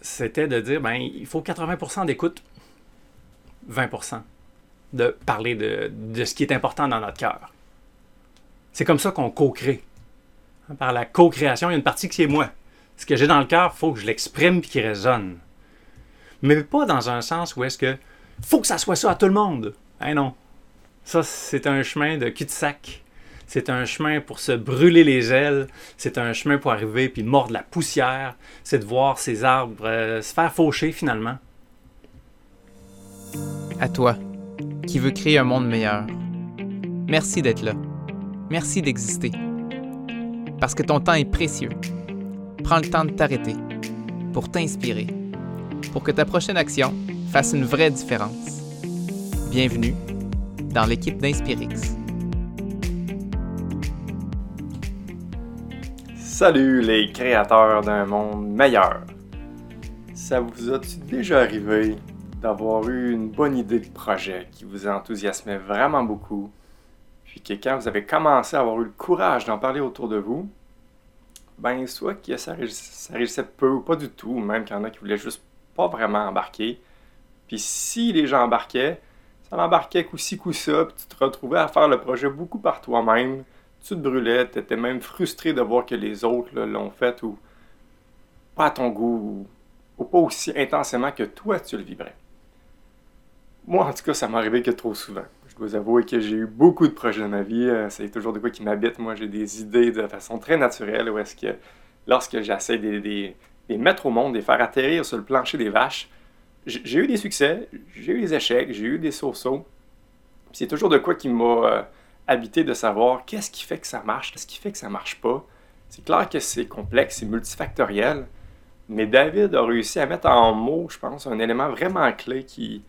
c'était de dire, ben, il faut 80% d'écoute, 20% de parler de, de, ce qui est important dans notre cœur. C'est comme ça qu'on co-crée. Par la co-création, il y a une partie qui est moi. Ce que j'ai dans le cœur, il faut que je l'exprime et qu'il résonne. Mais pas dans un sens où est-ce que faut que ça soit ça à tout le monde. Hein non. Ça, c'est un chemin de cul-de-sac. C'est un chemin pour se brûler les ailes. C'est un chemin pour arriver puis mordre la poussière. C'est de voir ces arbres euh, se faire faucher finalement. À toi, qui veux créer un monde meilleur. Merci d'être là. Merci d'exister. Parce que ton temps est précieux. Prends le temps de t'arrêter pour t'inspirer, pour que ta prochaine action fasse une vraie différence. Bienvenue dans l'équipe d'Inspirix. Salut les créateurs d'un monde meilleur. Ça vous a-tu déjà arrivé d'avoir eu une bonne idée de projet qui vous enthousiasmait vraiment beaucoup, puis que quand vous avez commencé à avoir eu le courage d'en parler autour de vous, ben soit que ça, réussissait peu ou pas du tout, même qu'il y en a qui voulaient juste pas vraiment embarquer. Puis si les gens embarquaient, ça embarquait coup-ci, coup-ça, puis tu te retrouvais à faire le projet beaucoup par toi-même. Tu te brûlais, tu étais même frustré de voir que les autres l'ont fait ou pas à ton goût ou, pas aussi intensément que toi tu le vibrais. Moi, en tout cas, ça m'est arrivé que trop souvent. Je dois avouer que j'ai eu beaucoup de projets dans ma vie. Euh, c'est toujours de quoi qui m'habite. Moi, j'ai des idées de façon très naturelle où est-ce que lorsque j'essaie de, les mettre au monde, de les faire atterrir sur le plancher des vaches, j'ai eu des succès, j'ai eu des échecs, j'ai eu des sauts C'est toujours de quoi qui m'a euh, habité de savoir qu'est-ce qui fait que ça marche, qu'est-ce qui fait que ça marche pas. C'est clair que c'est complexe, c'est multifactoriel, mais David a réussi à mettre en mots, je pense, un élément vraiment clé qui,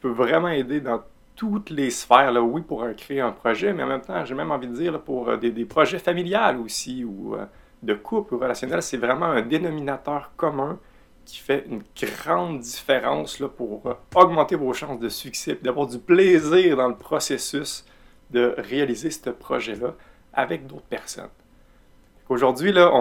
peut vraiment aider dans toutes les sphères, là, oui, pour créer un projet, mais en même temps, j'ai même envie de dire pour euh, des, projets familiales aussi, ou euh, de couple ou relationnel, c'est vraiment un dénominateur commun qui fait une grande différence pour euh, augmenter vos chances de succès, d'avoir du plaisir dans le processus de réaliser ce projet-là avec d'autres personnes. Aujourd'hui, là,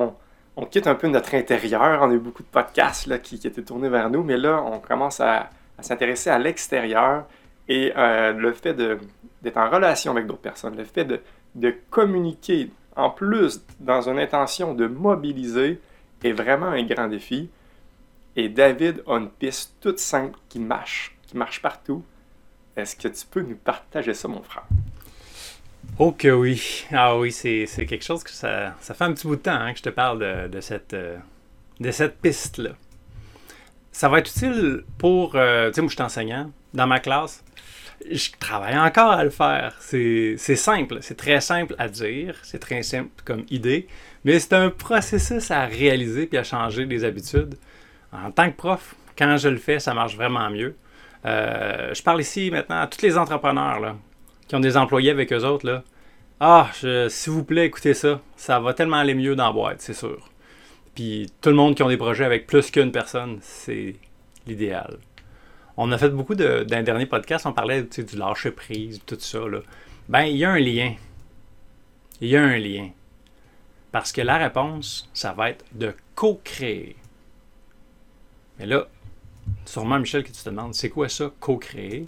on, quitte un peu notre intérieur. On a eu beaucoup de podcasts là, qui, étaient tournés vers nous, mais là, on commence à, à s'intéresser à l'extérieur et euh, le fait d'être en relation avec d'autres personnes, le fait de, de, communiquer en plus dans une intention de mobiliser est vraiment un grand défi. Et David a une piste toute simple qui marche, qui marche partout. Est-ce que tu peux nous partager ça, mon frère? Oh que oui. Ah oui, c'est quelque chose que ça, ça, fait un petit bout de temps hein, que je te parle de, de cette, euh, de cette piste-là. Ça va être utile pour... Euh, tu sais, moi, je suis enseignant. Dans ma classe, je travaille encore à le faire. C'est simple, c'est très simple à dire, c'est très simple comme idée, mais c'est un processus à réaliser puis à changer des habitudes. En tant que prof, quand je le fais, ça marche vraiment mieux. Euh, je parle ici maintenant à tous les entrepreneurs là, qui ont des employés avec eux autres. Là. Ah, s'il vous plaît, écoutez ça. Ça va tellement aller mieux dans la boîte, c'est sûr. Puis tout le monde qui ont des projets avec plus qu'une personne, c'est l'idéal. On a fait beaucoup de, dans dernier podcast, on parlait du lâcher prise, tout ça. Là. Ben, il y a un lien. Il y a un lien. Parce que la réponse, ça va être de co-créer. Mais là, sûrement, Michel, que tu te demandes, c'est quoi ça, co-créer?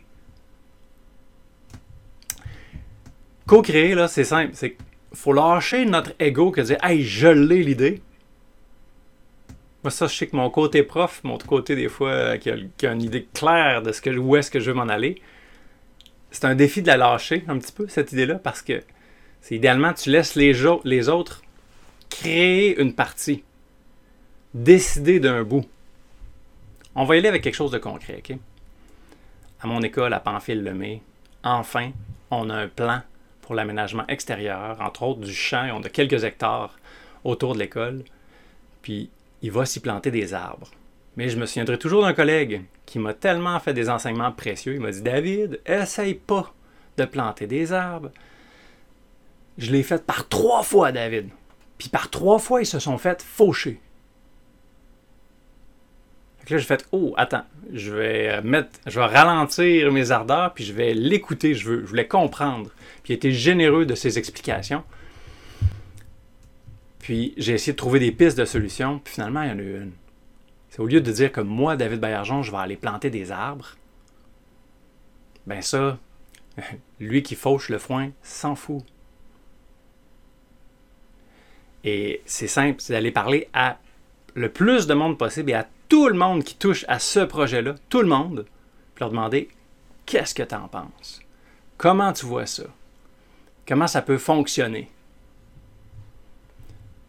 Co-créer, là, c'est simple. C'est faut lâcher notre ego que dire, hey, je l'ai l'idée. Moi, ça, je sais que mon côté prof, mon côté des fois euh, qui, a, une idée claire de où est-ce que je veux m'en aller, c'est un défi de la lâcher un petit peu, cette idée-là, parce que c'est idéalement, tu laisses les, autres créer une partie, décider d'un bout. On va y aller avec quelque chose de concret, OK? À mon école, à Pamphile-Lemay, enfin, on a un plan pour l'aménagement extérieur, entre autres du champ, on a quelques hectares autour de l'école. Puis il va s'y planter des arbres. Mais je me souviendrai toujours d'un collègue qui m'a tellement fait des enseignements précieux. Il m'a dit David, essaye pas de planter des arbres. Je l'ai fait par trois fois, David. Puis par trois fois, ils se sont fait faucher. Là, j'ai fait Oh, attends, je vais euh, mettre, je vais ralentir mes ardeurs, puis je vais l'écouter. Je, veux, je voulais comprendre. Puis il était généreux de ses explications. Puis j'ai essayé de trouver des pistes de solutions, puis finalement, il y en a eu une. C'est au lieu de dire que moi, David Baillargeon, je vais aller planter des arbres, ben ça, lui qui fauche le foin s'en fout. Et c'est simple, c'est d'aller parler à le plus de monde possible et à tout le monde qui touche à ce projet-là, tout le monde, puis leur demander qu'est-ce que tu en penses? Comment tu vois ça? Comment ça peut fonctionner?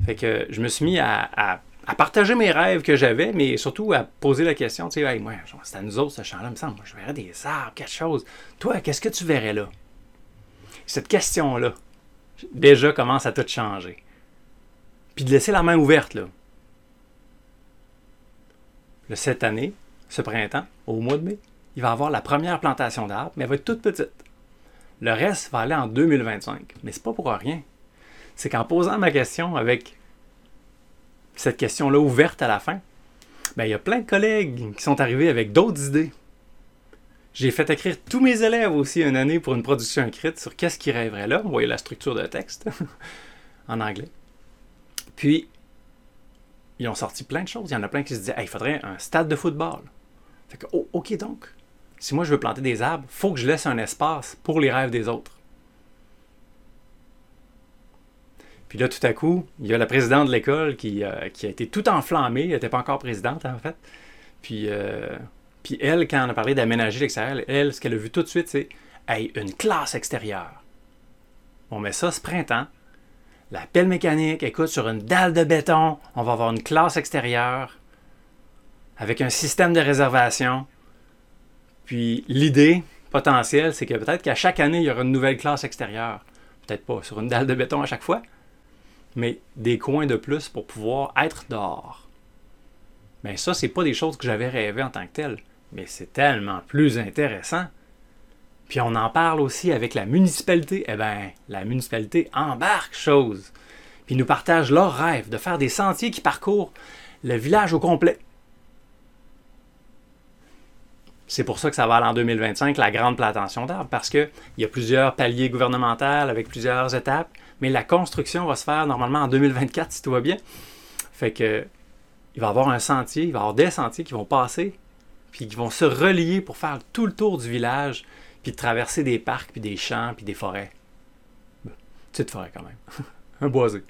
Fait que je me suis mis à, partager mes rêves que j'avais, mais surtout à poser la question, tu sais, moi, c'est à nous autres ce champ-là, me semble, moi, je verrais des arbres, quelque chose. Toi, qu'est-ce que tu verrais là? Cette question-là, déjà commence à tout changer. Puis de laisser la main ouverte, là. Cette année, ce printemps, au mois de mai, il va avoir la première plantation d'arbres, mais elle va être toute petite. Le reste va aller en 2025. Mais c'est pas pour rien. C'est qu'en posant ma question avec cette question-là ouverte à la fin, ben, il y a plein de collègues qui sont arrivés avec d'autres idées. J'ai fait écrire tous mes élèves aussi une année pour une production écrite sur qu'est-ce qu'ils rêveraient là. Vous voyez la structure de texte en anglais. Puis, ils ont sorti plein de choses. Il y en a plein qui se disaient il faudrait un stade de football. Fait que, oh, OK donc. Si moi je veux planter des arbres, faut que je laisse un espace pour les rêves des autres. Puis là, tout à coup, il y a la présidente de l'école qui, euh, a été tout enflammée. Elle n'était pas encore présidente, en fait. Puis, euh, puis elle, quand on a parlé d'aménager l'extérieur, elle, ce qu'elle a vu tout de suite, c'est hey, une classe extérieure. On met ça ce printemps. La pelle mécanique, écoute, sur une dalle de béton, on va avoir une classe extérieure avec un système de réservation. Puis l'idée potentielle, c'est que peut-être qu'à chaque année, il y aura une nouvelle classe extérieure. Peut-être pas sur une dalle de béton à chaque fois, mais des coins de plus pour pouvoir être dehors. Mais ça, c'est pas des choses que j'avais rêvé en tant que tel, mais c'est tellement plus intéressant. Puis on en parle aussi avec la municipalité. Eh bien, la municipalité embarque chose. Puis nous partage leur rêve de faire des sentiers qui parcourent le village au complet. C'est pour ça que ça va aller en 2025, la grande plantation d'arbres, parce qu'il y a plusieurs paliers gouvernementaux avec plusieurs étapes, mais la construction va se faire normalement en 2024 si tout va bien. Fait que il va y avoir un sentier, il va y avoir des sentiers qui vont passer, puis qui vont se relier pour faire tout le tour du village, puis traverser des parcs, puis des champs, puis des forêts. Petite forêt quand même. un boisé.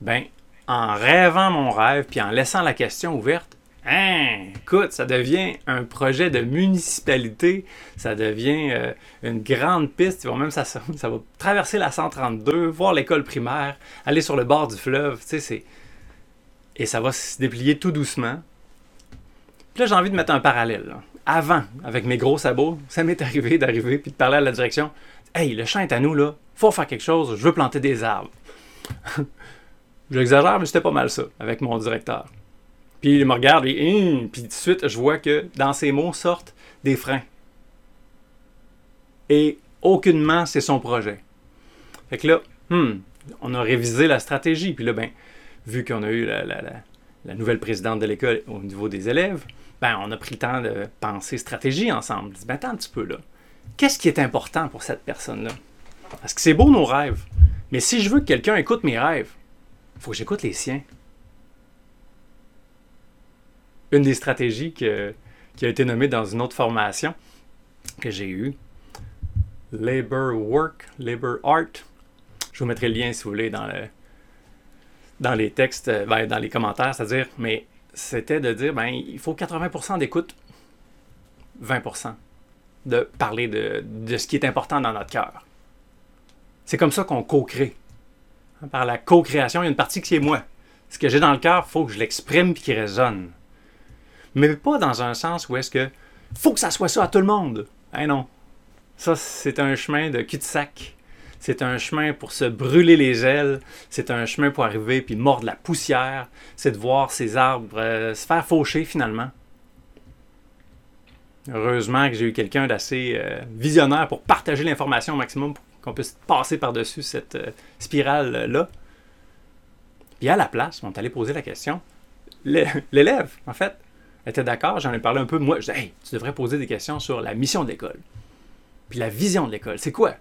Ben, en rêvant mon rêve, puis en laissant la question ouverte, Hein, écoute, ça devient un projet de municipalité, ça devient euh, une grande piste. même ça, va traverser la 132, voir l'école primaire, aller sur le bord du fleuve, tu sais, Et ça va se déplier tout doucement. Puis là, j'ai envie de mettre un parallèle. Avant, avec mes gros sabots, ça m'est arrivé d'arriver puis de parler à la direction. Hey, le champ est à nous, là. Faut faire quelque chose, je veux planter des arbres. J'exagère, mais c'était pas mal ça, avec mon directeur. Puis il me regarde, et, hum, puis tout de suite, je vois que dans ses mots sortent des freins. Et aucunement, c'est son projet. Fait que là, hum, on a révisé la stratégie. Puis là, ben, vu qu'on a eu la, nouvelle présidente de l'école au niveau des élèves, ben, on a pris le temps de penser stratégie ensemble. dit, ben, attends un petit peu là. Qu'est-ce qui est important pour cette personne-là? Parce que c'est beau nos rêves. Mais si je veux que quelqu'un écoute mes rêves, il faut que j'écoute les siens une des stratégies qui a été nommée dans une autre formation que j'ai eue, Labor Work, Labor Art. Je vous mettrai le lien si vous voulez dans, le, dans les textes, euh, ben, dans les commentaires, c'est-à-dire, mais c'était de dire, ben, il faut 80% d'écoute, 20% de parler de, de, ce qui est important dans notre cœur. C'est comme ça qu'on co-crée. Par la co-création, il y a une partie qui est moi. Ce que j'ai dans le cœur, il faut que je l'exprime et qu'il résonne mais pas dans un sens où est-ce que faut que ça soit ça à tout le monde. Hein non. Ça, c'est un chemin de cul-de-sac. C'est un chemin pour se brûler les ailes. C'est un chemin pour arriver puis mordre la poussière. C'est de voir ces arbres euh, se faire faucher finalement. Heureusement que j'ai eu quelqu'un d'assez euh, visionnaire pour partager l'information au maximum pour qu'on puisse passer par-dessus cette euh, spirale-là. Puis à la place, on est allé poser la question. L'élève, en fait, était d'accord, j'en ai parlé un peu. Moi, je disais, hey, tu devrais poser des questions sur la mission de l'école. Puis la vision de l'école, c'est quoi?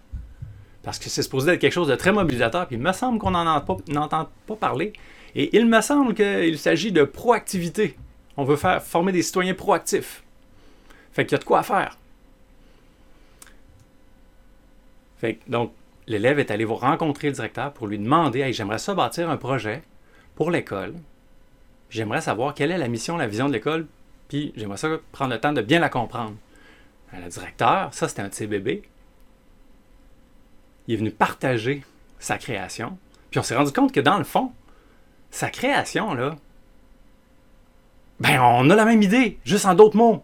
Parce que c'est supposé être quelque chose de très mobilisateur, puis il me semble qu'on n'en entend pas parler. Et il me semble qu'il s'agit de proactivité. On veut faire former des citoyens proactifs. Fait qu'il y a de quoi faire. Fait que, donc, l'élève est allé vous rencontrer le directeur pour lui demander hey, j'aimerais ça bâtir un projet pour l'école. J'aimerais savoir quelle est la mission, la vision de l'école, puis j'aimerais ça prendre le temps de bien la comprendre. Ben, le directeur, ça c'était un de ses bébés. Il est venu partager sa création. Puis on s'est rendu compte que dans le fond, sa création, là, ben on a la même idée, juste en d'autres mots.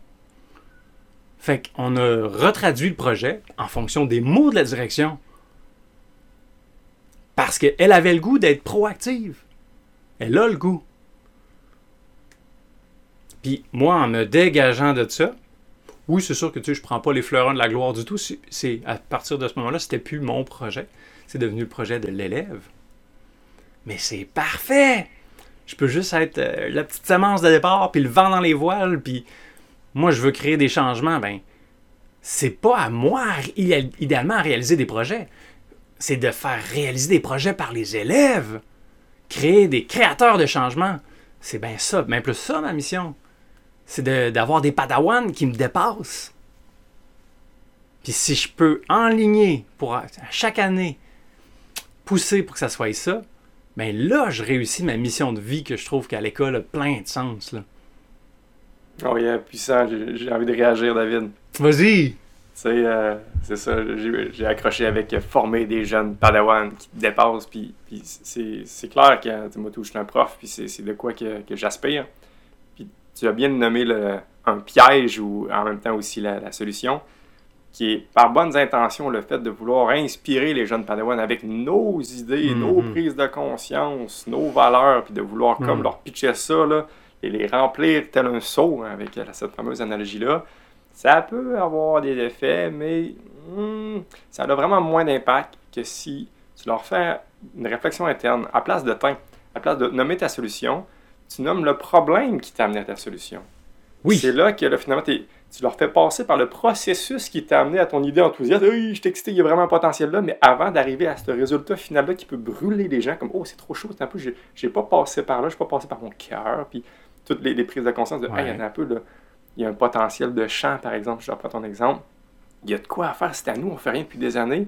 Fait qu'on a retraduit le projet en fonction des mots de la direction. Parce qu'elle avait le goût d'être proactive. Elle a le goût. Puis moi, en me dégageant de ça, oui, c'est sûr que tu sais, je prends pas les fleurons de la gloire du tout. C'est à partir de ce moment-là, c'était plus mon projet. C'est devenu le projet de l'élève. Mais c'est parfait! Je peux juste être euh, la petite semence de départ, puis le vent dans les voiles, puis moi, je veux créer des changements. Ben, c'est pas à moi, idéalement, à réaliser des projets. C'est de faire réaliser des projets par les élèves. Créer des créateurs de changements. C'est bien ça, bien plus ça, ma mission c'est d'avoir des padawans qui me dépassent. Puis si je peux enligner pour à chaque année pousser pour que ça soit ça, ben là, je réussis ma mission de vie que je trouve qu'à l'école a plein de sens. Là. Oh yeah, puissant, j'ai envie de réagir, David. Vas-y! Euh, c'est ça, j'ai accroché avec former des jeunes padawans qui dépassent, puis, c'est clair que moi, je suis un prof, puis c'est de quoi que, que j'aspire tu as bien nommé le, un piège ou en même temps aussi la, solution, qui est par bonnes intentions le fait de vouloir inspirer les jeunes Padawan avec nos idées, nos mhm. prises de conscience, nos valeurs, puis de vouloir comme mhm. leur pitcher ça là, et les remplir tel un seau hein, avec cette fameuse analogie-là. Ça peut avoir des effets, mais hmm, ça a vraiment moins d'impact que si tu leur fais une réflexion interne à place de temps, à place de nommer ta solution, tu nommes le problème qui t'a amené à ta solution. Oui. C'est là que finalement, tu leur fais passer par le processus qui t'a amené à ton idée enthousiaste. Oui, je excité, il y a vraiment un potentiel là, mais avant d'arriver à ce résultat final-là qui peut brûler les gens, comme Oh, c'est trop chaud, c'est un peu, j'ai pas passé par là, je pas passé par mon cœur, puis toutes les, prises de conscience de il y en a un peu, là, il y a un potentiel de champ, par exemple, je reprends ton exemple. Il y a de quoi à faire, c'est à nous, on fait rien depuis des années.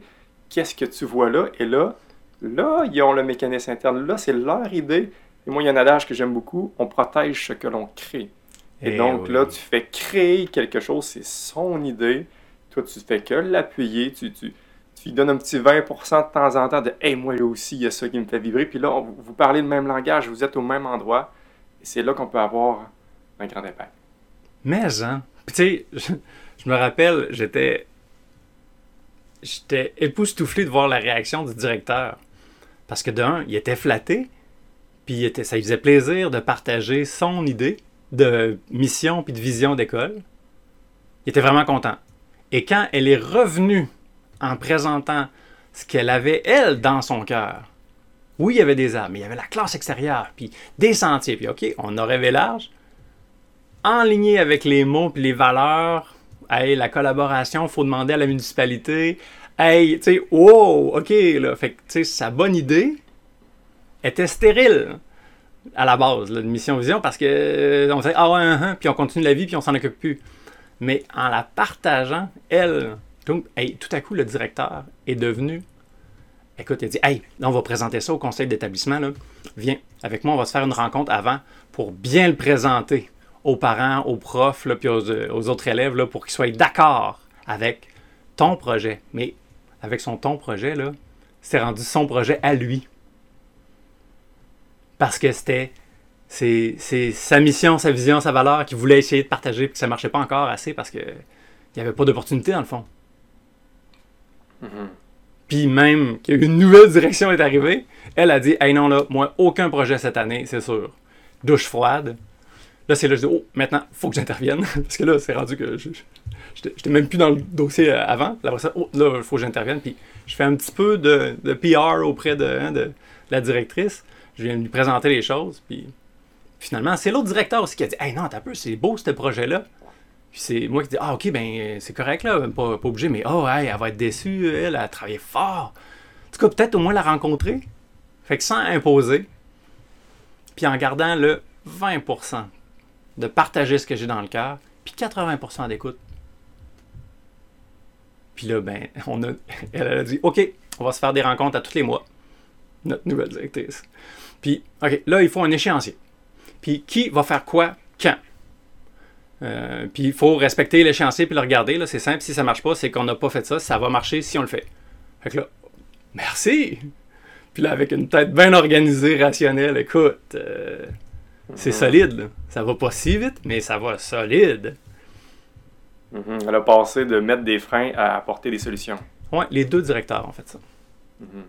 Qu'est-ce que tu vois là? Et là, là, ils ont le mécanisme interne. Là, c'est leur idée. Et moi, il y a un adage que j'aime beaucoup, on protège ce que l'on crée. Et, eh donc là, tu fais créer quelque chose, c'est son idée. Toi, tu fais que l'appuyer, tu, tu, tu lui donnes un petit 20% de temps en temps de Hey, moi là aussi, il y a ça qui me fait vibrer. Puis là, vous parlez le même langage, vous êtes au même endroit. Et c'est là qu'on peut avoir un grand impact. Mais, hein? Puis tu sais, je, me rappelle, j'étais. J'étais époustouflé de voir la réaction du directeur. Parce que d'un, il était flatté, puis ça lui faisait plaisir de partager son idée de mission puis de vision d'école. Il était vraiment content. Et quand elle est revenue en présentant ce qu'elle avait, elle, dans son cœur, oui, il y avait des arbres, mais il y avait la classe extérieure, puis des sentiers, puis OK, on a rêvé large, enligné avec les mots puis les valeurs, hey, la collaboration, faut demander à la municipalité, hey, tu sais, wow, OK, là, fait que, tu sais, sa bonne idée, était stérile à la base de Mission Vision parce que euh, on fait ah ouais, hein, hein, puis on continue la vie puis on s'en occupe plus. Mais en la partageant, elle, tout, à coup le directeur est devenu écoute, il dit Hey, là, on va présenter ça au conseil d'établissement. Viens, avec moi, on va se faire une rencontre avant pour bien le présenter aux parents, aux profs, là, puis aux, aux, autres élèves là, pour qu'ils soient d'accord avec ton projet. Mais avec son ton projet, là, c'est rendu son projet à lui parce que c'était c'est, sa mission, sa vision, sa valeur qu'il voulait essayer de partager, puis que ça marchait pas encore assez parce que il n'y avait pas d'opportunité dans le fond. Mm-hmm. Puis même qu'une nouvelle direction est arrivée, elle a dit Hey non, là, moi, aucun projet cette année, c'est sûr. Douche froide. Là, c'est là, je dis Oh, maintenant, faut que j'intervienne. Parce que là, c'est rendu que je, j'étais même plus dans le dossier euh, avant. Là, ça, oh, là, il faut que j'intervienne. Puis je fais un petit peu de, de PR auprès de, hein, de la directrice je viens de lui présenter les choses, puis finalement, c'est l'autre directeur aussi qui a dit Hey, non, t'as peu, c'est beau ce projet-là. Puis c'est moi qui dis Ah, ok, ben c'est correct là, pas, pas obligé, mais oh, hey, elle va être déçue, elle, a travaillé fort. En tout cas, peut-être au moins la rencontrer. Fait que sans imposer, puis en gardant le 20% de partager ce que j'ai dans le cœur, puis 80% d'écoute. Puis là, ben, on a, elle a dit OK, on va se faire des rencontres à tous les mois. Notre nouvelle directrice. Puis, OK, là, il faut un échéancier. Puis, qui va faire quoi quand? Euh, Puis, il faut respecter l'échéancier puis le regarder. Là, c'est simple. Si ça marche pas, c'est qu'on n'a pas fait ça. Ça va marcher si on le fait. Fait que là, merci Puis là, avec une tête bien organisée, rationnelle, écoute, euh, c'est solide. Là. Ça va pas si vite, mais ça va solide. Mhm. Elle a passé de mettre des freins à apporter des solutions. Ouais, les deux directeurs ont fait ça. Mhm.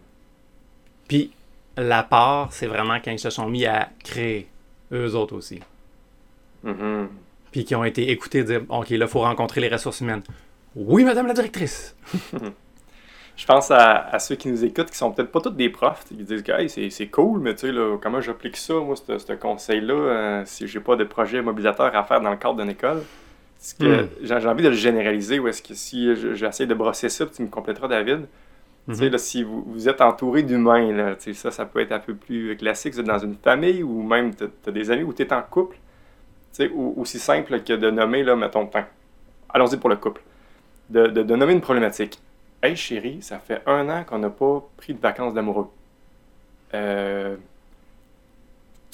Puis la part, c'est vraiment quand ils se sont mis à créer, eux autres aussi. Mhm. Puis qui ont été écoutés dire OK, là, il faut rencontrer les ressources humaines. Oui, madame la directrice. Je pense à, à ceux qui nous écoutent qui sont peut-être pas tous des profs, qui disent que hey, c'est, cool, mais tu sais, là, comment j'applique ça, moi, ce conseil-là, euh, si j'ai pas de projet mobilisateur à faire dans le cadre d'une école? Est-ce que Hmm. j'ai, envie de le généraliser ou est-ce que si je- j'essaie de brosser ça, tu me compléteras, David? Tu sais, Mhm. là, si vous, vous êtes entouré d'humains, ça, ça peut être un peu plus classique, vous êtes dans une famille ou même tu as des amis ou tu es en couple. Ou aussi simple que de nommer, là, mettons, allons-y pour le couple, de, de- de nommer une problématique. Hey chérie, ça fait un an qu'on n'a pas pris de vacances d'amoureux. Euh,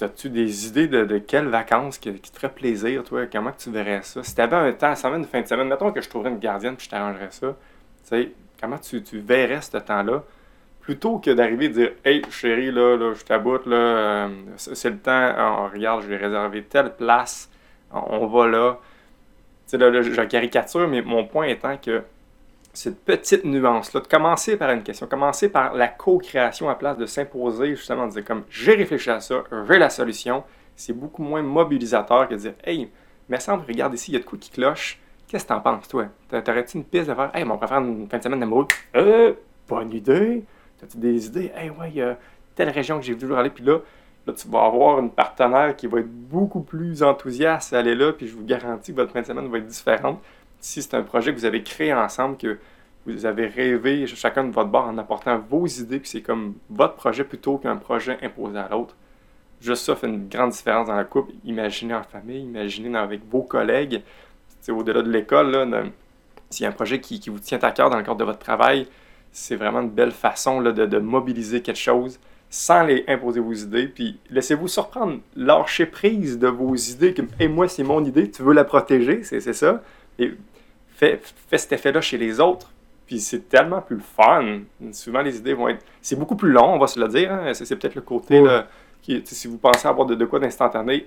As-tu des idées de, de quelles vacances qui, qui te ferait plaisir, toi? Comment que tu verrais ça? Si tu avais un temps, ça une fin de semaine, mettons que je trouverais une gardienne puis je t'arrangerais ça. Tu sais, comment tu, verrais ce temps-là? Plutôt que d'arriver et dire Hey chérie, là, là je t'aboute, là, euh, c'est le temps, on, regarde, je vais réserver telle place, on, va là. Tu sais, là, là, je je caricature, mais mon point étant que cette petite nuance-là, de commencer par une question, commencer par la co-création à place de s'imposer, justement, de dire comme j'ai réfléchi à ça, j'ai la solution, c'est beaucoup moins mobilisateur que de dire Hey, mais semble, regarde ici, il y a de quoi qui cloche. Qu'est-ce que t'en penses, toi? T'a- T'aurais-tu une piste de faire Hey, mais on pourrait faire une fin de semaine d'amoureux? Euh, bonne idée. T'as-tu des idées? Hey, ouais, il y a telle région que j'ai voulu aller, puis là, là, tu vas avoir une partenaire qui va être beaucoup plus enthousiaste à aller là, puis je vous garantis que votre fin de semaine va être différente si c'est un projet que vous avez créé ensemble, que vous avez rêvé chacun de votre bord en apportant vos idées, puis c'est comme votre projet plutôt qu'un projet imposé à l'autre. Juste ça fait une grande différence dans la couple. Imaginez en famille, imaginez avec vos collègues, au-delà de l'école, s'il y a un projet qui, qui vous tient à cœur dans le cadre de votre travail, c'est vraiment une belle façon là, de, de mobiliser quelque chose sans les imposer vos idées. Puis laissez-vous surprendre, lâchez prise de vos idées. Comme, hey, moi, c'est mon idée, tu veux la protéger, c'est c'est ça. Et fais, fais cet effet-là chez les autres. Puis c'est tellement plus fun. Souvent, les idées vont être. C'est beaucoup plus long, on va se le dire. hein. C'est peut-être le côté. Ouais. là, qui, si vous pensez avoir de, de quoi d'instantané,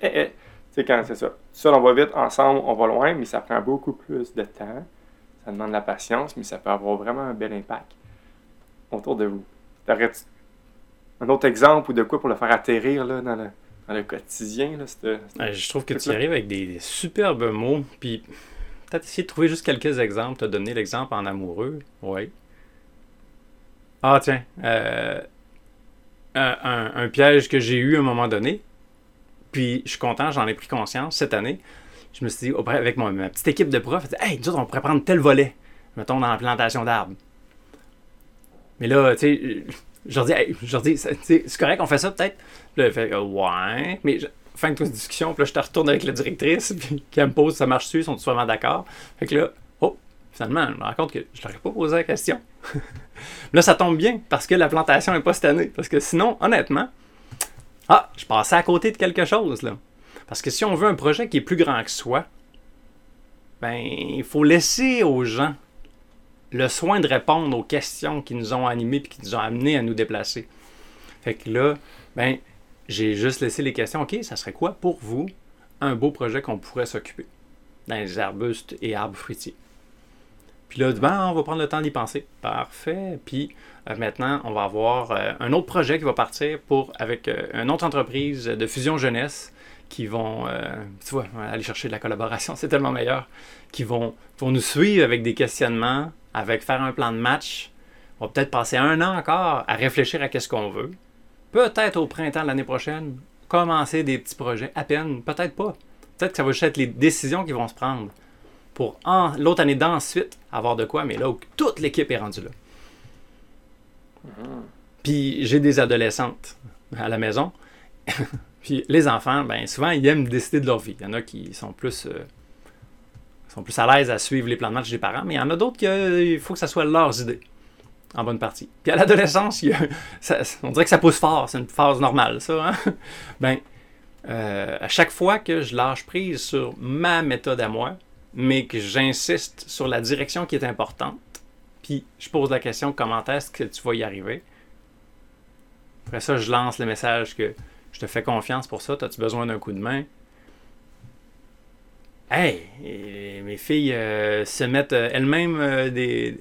sais, quand c'est ça. Seul, on va vite, ensemble, on va loin, mais ça prend beaucoup plus de temps. Ça demande de la patience, mais ça peut avoir vraiment un bel impact autour de vous. Un autre exemple ou de quoi pour le faire atterrir là, dans, le, dans le quotidien? Là, Ouais, je trouve que tu arrives avec des, des superbes mots, puis peut-être essayer de trouver juste quelques exemples. Tu as donné l'exemple en amoureux, oui. Ah tiens, euh, un- un piège que j'ai eu à un moment donné, puis je suis content, j'en ai pris conscience cette année. Je me suis dit, avec ma petite équipe de profs, dis, hey, nous autres, on pourrait prendre tel volet, mettons dans la plantation d'arbres. Mais là, tu sais, je leur dis, hey, dis, c'est correct, on fait ça peut-être? Là, elle fait, ouais. Mais je- fin de toute discussion, puis là, je te retourne avec la directrice, puis qui me pose, ça marche dessus, ils sont tous vraiment d'accord. Fait que là, oh, finalement, je me rends compte que je leur ai pas posé la question. là, ça tombe bien, parce que la plantation n'est pas cette année. Parce que sinon, honnêtement, ah, je passais à côté de quelque chose, là. Parce que si on veut un projet qui est plus grand que soi, ben, il faut laisser aux gens le soin de répondre aux questions qui nous ont animés et qui nous ont amenés à nous déplacer. Fait que là, ben, j'ai juste laissé les questions. OK, ça serait quoi pour vous un beau projet qu'on pourrait s'occuper? Dans les arbustes et arbres fruitiers? Puis là, ben, on va prendre le temps d'y penser. Parfait. Puis euh, maintenant, on va avoir euh, un autre projet qui va partir pour avec euh, une autre entreprise de fusion jeunesse qui vont, tu vois, aller chercher de la collaboration, c'est tellement meilleur, qui vont, vont nous suivre avec des questionnements, avec faire un plan de match. On va peut-être passer un an encore à réfléchir à qu'est-ce qu'on veut. Peut-être au printemps de l'année prochaine, commencer des petits projets, à peine, peut-être pas. Peut-être que ça va juste être les décisions qui vont se prendre pour l'autre année d'ensuite avoir de quoi, mais là où toute l'équipe est rendue là. Puis j'ai des adolescentes à la maison. Puis les enfants, ben souvent, ils aiment décider de leur vie. Il y en a qui sont plus, euh, sont plus à l'aise à suivre les plans de match des parents, mais il y en a d'autres qu'il faut que ça soit leurs idées, en bonne partie. Puis à l'adolescence, on dirait que ça pousse fort, c'est une phase normale, ça. Hein? Ben, euh, à chaque fois que je lâche prise sur ma méthode à moi, mais que j'insiste sur la direction qui est importante, puis je pose la question comment est-ce que tu vas y arriver? Après ça, je lance le message que je te fais confiance pour ça, as-tu besoin d'un coup de main? Hey, mes filles euh, se mettent euh, elles-mêmes euh, des,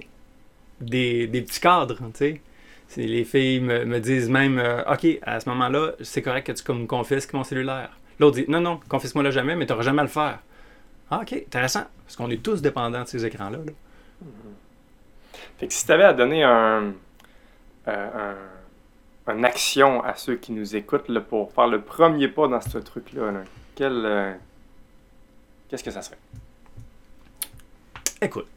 des, petits cadres, tu sais. Les filles me, disent même, OK, à ce moment-là, c'est correct que tu me confisques mon cellulaire. L'autre dit, non, non, confisque-moi-le jamais, mais tu n'auras jamais à le faire. Ah, OK, intéressant. Parce qu'on est tous dépendants de ces écrans-là. Fait que si tu avais à donner un, un, une action à ceux qui nous écoutent là, pour faire le premier pas dans ce truc-là, quel, qu'est-ce que ça serait? Écoute,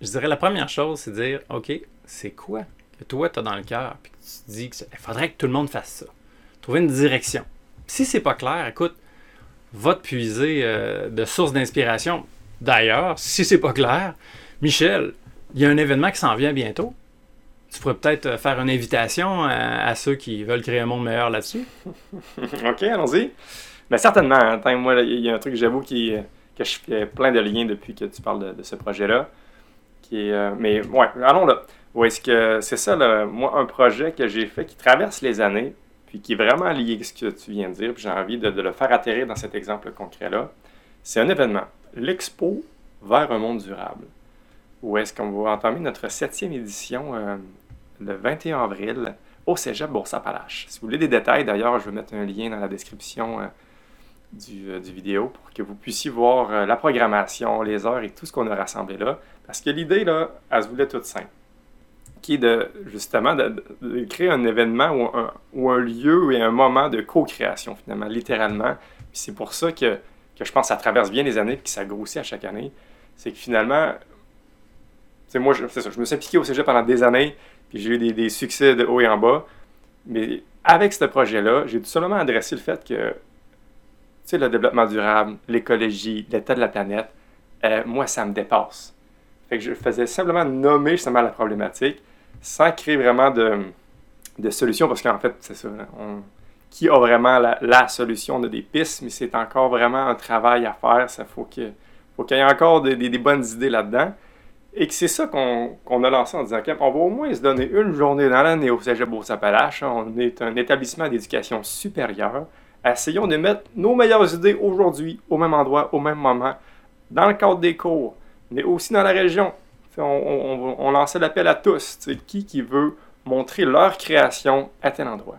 je dirais la première chose, c'est de dire, OK, c'est quoi que toi, tu as dans le cœur, puis que tu te dis qu'il faudrait que tout le monde fasse ça. Trouver une direction. Si c'est pas clair, écoute, va te puiser euh, de sources d'inspiration. D'ailleurs, si c'est pas clair, Michel, il y a un événement qui s'en vient bientôt. Tu pourrais peut-être euh, faire une invitation à, ceux qui veulent créer un monde meilleur là-dessus. OK, allons-y. Mais certainement, hein, moi, il y a un truc, j'avoue, qui, que je fais plein de liens depuis que tu parles de, ce projet-là. Qui euh, mais ouais, allons là. Est-ce que c'est ça, là, moi, un projet que j'ai fait qui traverse les années, puis qui est vraiment lié à ce que tu viens de dire, puis j'ai envie de, le faire atterrir dans cet exemple concret-là. C'est un événement, l'Expo vers un monde durable. Où est-ce qu'on va entamer notre septième édition euh, le 21 avril au Cégep Bourse-Appalaches. Si vous voulez des détails, d'ailleurs, je vais mettre un lien dans la description euh, du, du, vidéo pour que vous puissiez voir euh, la programmation, les heures et tout ce qu'on a rassemblé là. Parce que l'idée, là, elle se voulait toute simple. Qui est de, justement, de, créer un événement ou un, lieu et un moment de co-création, finalement, littéralement. C'est pour ça que, que, je pense que ça traverse bien les années et que ça grossit à chaque année. C'est que finalement, moi, je, ça, je me suis impliqué au cégep pendant des années, puis j'ai eu des, succès de haut et en bas. Mais avec ce projet-là, j'ai tout simplement adressé le fait que le développement durable, l'écologie, l'état de la planète, euh, moi, ça me dépasse. Fait que je faisais simplement nommer justement la problématique sans créer vraiment de, de solution, parce qu'en fait, c'est ça, on, qui a vraiment la, solution de des pistes, mais c'est encore vraiment un travail à faire. Ça faut qu'il y ait encore des, bonnes idées là-dedans. Et que c'est ça qu'on a lancé en disant, OK, on va au moins se donner une journée dans l'année au Cégep Beauce-Appalaches. On est un établissement d'éducation supérieure essayons de mettre nos meilleures idées aujourd'hui, au même endroit, au même moment, dans le cadre des cours, mais aussi dans la région. On, lançait l'appel à tous. Qui qui veut montrer leur création à tel endroit?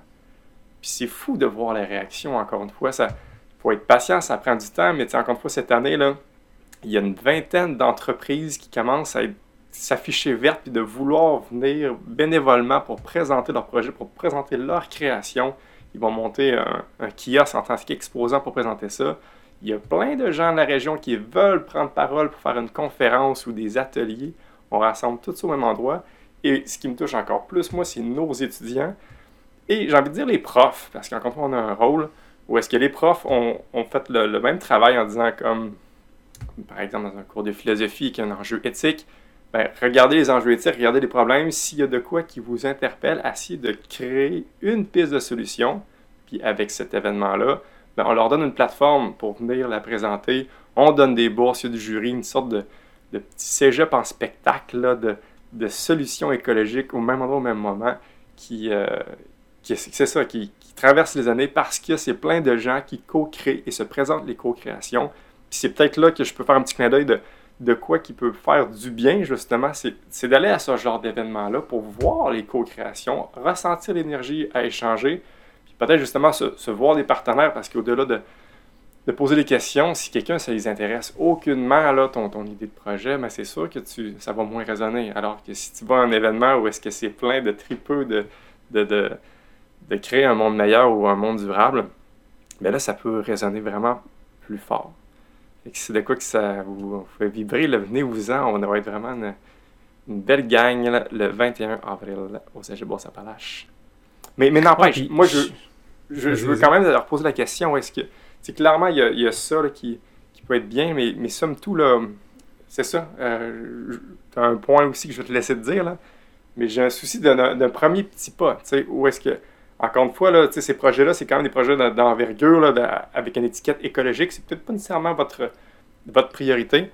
Puis c'est fou de voir les réactions, encore une fois. Il faut être patient, ça prend du temps, mais encore une fois, cette année, là, il y a une vingtaine d'entreprises qui commencent à s'afficher vertes et de vouloir venir bénévolement pour présenter leur projet, pour présenter leur création. Ils vont monter un, kiosque en tant qu'exposant pour présenter ça. Il y a plein de gens de la région qui veulent prendre parole pour faire une conférence ou des ateliers. On rassemble tout ça au même endroit. Et ce qui me touche encore plus, moi, c'est nos étudiants. Et j'ai envie de dire les profs, parce qu'encore on a un rôle où est-ce que les profs ont, fait le, même travail en disant comme, par exemple, dans un cours de philosophie qui a un enjeu éthique, ben, regardez les enjeux éthiques, regardez les problèmes. S'il y a de quoi qui vous interpelle, essayez de créer une piste de solution. Puis avec cet événement-là, ben, on leur donne une plateforme pour venir la présenter. On donne des bourses, il y a du jury, une sorte de, petit cégep en spectacle de, solutions écologiques au même endroit, au même moment, qui, euh, c'est ça, qui, traverse les années parce que c'est plein de gens qui co-créent et se présentent les co-créations. C'est peut-être là que je peux faire un petit clin d'œil de de quoi qui peut faire du bien, justement, c'est d'aller à ce genre d'événement-là pour voir les co-créations, ressentir l'énergie à échanger, peut-être justement se, voir des partenaires, parce qu'au-delà de, de, poser des questions, si quelqu'un, ça les intéresse aucunement, là, ton, ton idée de projet, mais c'est sûr que tu, ça va moins résonner. Alors que si tu vas à un événement où est-ce que c'est plein de tripeux de, de, de, de, créer un monde meilleur ou un monde durable, bien là, ça peut résonner vraiment plus fort c'est de quoi que ça vous fait vibrer, venez-vous-en. On va être vraiment une, belle gang le 21 avril au Cégep Bourse-Appalaches. Mais, mais n'empêche, moi, je, je, je veux quand même leur poser la question est-ce que. Clairement, il y a, il y a ça là, qui, qui peut être bien, mais, mais somme tout, là, c'est ça. Euh, tu as un point aussi que je vais te laisser te dire, là. Mais j'ai un souci d'un premier petit pas. Tu sais, où est-ce que. Encore une fois, là, ces projets-là, c'est quand même des projets d'en- d'envergure, avec une étiquette écologique. C'est peut-être pas nécessairement votre, votre priorité,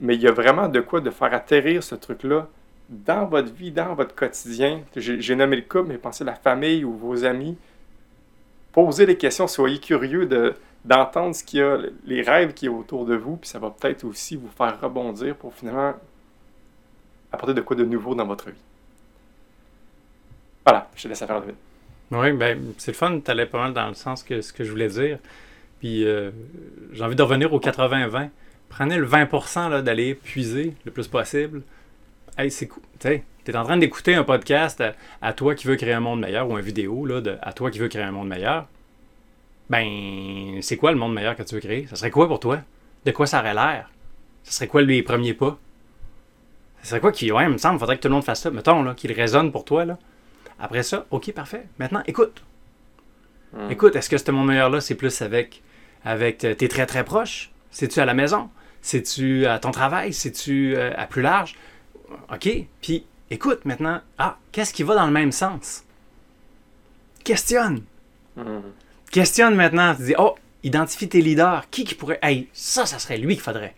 mais il y a vraiment de quoi de faire atterrir ce truc-là dans votre vie, dans votre quotidien. J'ai j'ai nommé le couple, mais pensez à la famille ou vos amis. Posez les questions, soyez curieux de, d'entendre ce qu'il y a, les rêves qu'il y a autour de vous, puis ça va peut-être aussi vous faire rebondir pour finalement apporter de quoi de nouveau dans votre vie. Voilà, je te laisse faire David. Oui, ben, c'est le fun. Tu allais pas mal dans le sens que ce que je voulais dire. Puis euh, j'ai envie de revenir au 80-20. Prenez le 20% là, d'aller puiser le plus possible. Hey, c'est cool. Tu es en train d'écouter un podcast à, à toi qui veux créer un monde meilleur ou une vidéo là, de, à toi qui veux créer un monde meilleur. Ben, c'est quoi le monde meilleur que tu veux créer? Ça serait quoi pour toi? De quoi ça aurait l'air? Ça serait quoi les premiers pas? Ça serait quoi qui, ouais, il me semble, faudrait que tout le monde fasse ça. Mettons, là, qu'il résonne pour toi, là. Après ça, ok, parfait. Maintenant, écoute. Hmm. Écoute, est-ce que ce monde meilleur-là, c'est plus avec, avec tes très très proches? C'est-tu à la maison? C'est-tu à ton travail? C'est-tu euh, à plus large? OK. Puis, écoute maintenant. Ah, qu'est-ce qui va dans le même sens? Questionne. Mhm. Questionne maintenant. Tu dis, oh, identifie tes leaders. Qui qui pourrait. Hey, ça, ça serait lui qu'il faudrait.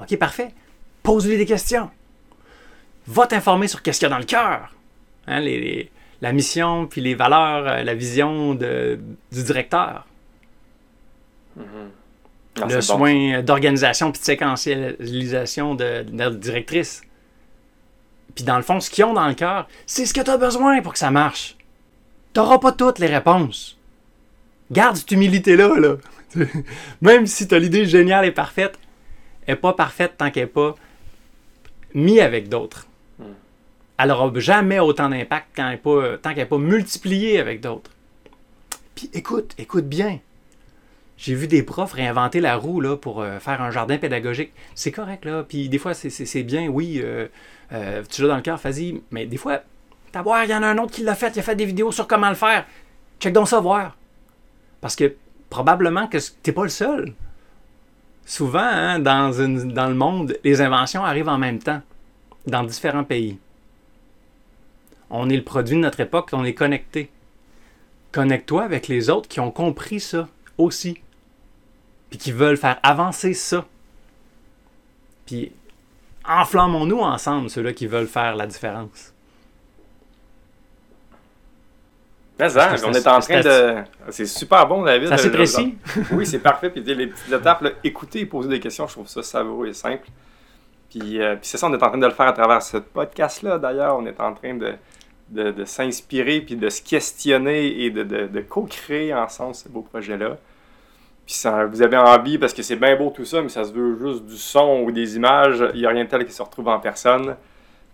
OK, parfait. Pose-lui des questions. Va t'informer sur qu'est-ce qu'il y a dans le cœur. Hein, les- les- la mission, puis les valeurs, euh, la vision de- du directeur. Mhm. Ah, le bon. soin d'organisation puis de séquentialisation de, de notre directrice. Puis dans le fond, ce qu'ils ont dans le cœur, c'est ce que tu as besoin pour que ça marche. Tu n'auras pas toutes les réponses. Garde cette humilité-là. Là. Même si tu as l'idée géniale et parfaite, elle n'est pas parfaite tant qu'elle n'est pas mise avec d'autres. Hmm. Elle n'aura jamais autant d'impact quand elle est pas- tant qu'elle n'est pas multipliée avec d'autres. Puis écoute, écoute bien. J'ai vu des profs réinventer la roue là, pour euh, faire un jardin pédagogique. C'est correct, là. Puis des fois, c'est- c'est c'est bien, oui. euh, euh, tu l'as dans le cœur, vas-y. Mais des fois, t'as voir, il y en a un autre qui l'a fait. Il a fait des vidéos sur comment le faire. Check donc ça, voir. Parce que probablement que t'es pas le seul. Souvent, hein, dans, dans le monde, les inventions arrivent en même temps, dans différents pays. On est le produit de notre époque, on est connecté. Connecte-toi avec les autres qui ont compris ça aussi. Puis qui veulent faire avancer ça. Puis enflammons-nous ensemble, ceux-là qui veulent faire la différence. Mais ça, on c'est- est en train de. C'est super bon, David. C'est assez Euh, précis. Oui, c'est parfait. Puis les petites étapes, là, écouter et poser des questions, je trouve ça savoureux et simple. Puis, euh, puis c'est ça, on est en train de le faire à travers ce podcast-là. D'ailleurs, on est en train de, de, de s'inspirer, puis de se questionner et de co-créer ensemble ce beau projet-là. Puis ça, vous avez envie, parce que c'est bien beau tout ça, mais ça se veut juste du son ou des images. Il n'y a rien de tel qui se retrouve en personne.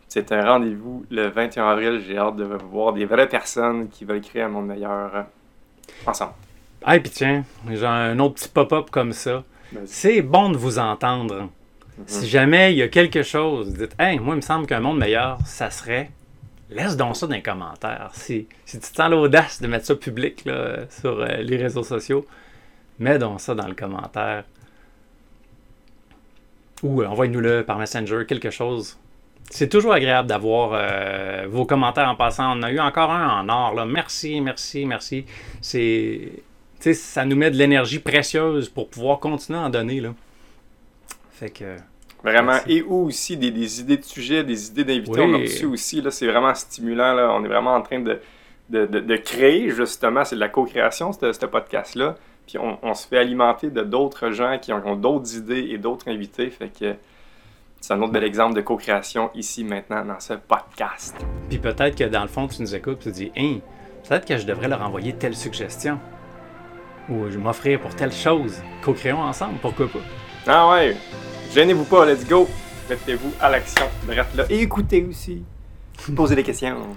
C'est un rendez-vous le 21 avril. J'ai hâte de voir des vraies personnes qui veulent créer un monde meilleur euh, ensemble. Ah, puis tiens, j'ai un autre petit pop-up comme ça. C'est bon de vous entendre. Si jamais il y a quelque chose, dites Hey, moi, il me semble qu'un monde meilleur, ça serait. Laisse donc ça dans les commentaires. Si, si tu te sens l'audace de mettre ça public là, sur euh, les réseaux sociaux, mets donc ça dans le commentaire. Ou euh, envoie-nous-le par Messenger, quelque chose. C'est toujours agréable d'avoir euh, vos commentaires en passant. On a eu encore un en or. Là. Merci, merci, merci. C'est, tu sais, ça nous met de l'énergie précieuse pour pouvoir continuer à en donner. Là. Fait que. Vraiment. Merci. Et ou aussi des, des idées de sujets, des idées d'invités. Oui. On a reçu aussi. Là, c'est vraiment stimulant. Là. On est vraiment en train de, de, de- de créer, justement. C'est de la co-création, ce ce podcast-là. Puis on, on se fait alimenter de d'autres gens qui ont, ont d'autres idées et d'autres invités. Fait que c'est un autre bel exemple de co-création ici, maintenant, dans ce podcast. Puis peut-être que dans le fond, tu nous écoutes et tu te dis Hein, peut-être que je devrais leur envoyer telle suggestion. Ou je m'offrir pour telle chose. Co-créons ensemble, pourquoi pas? Ah ouais! Gênez-vous pas, let's go! Mettez-vous à l'action, là. Et écoutez aussi. Posez des questions.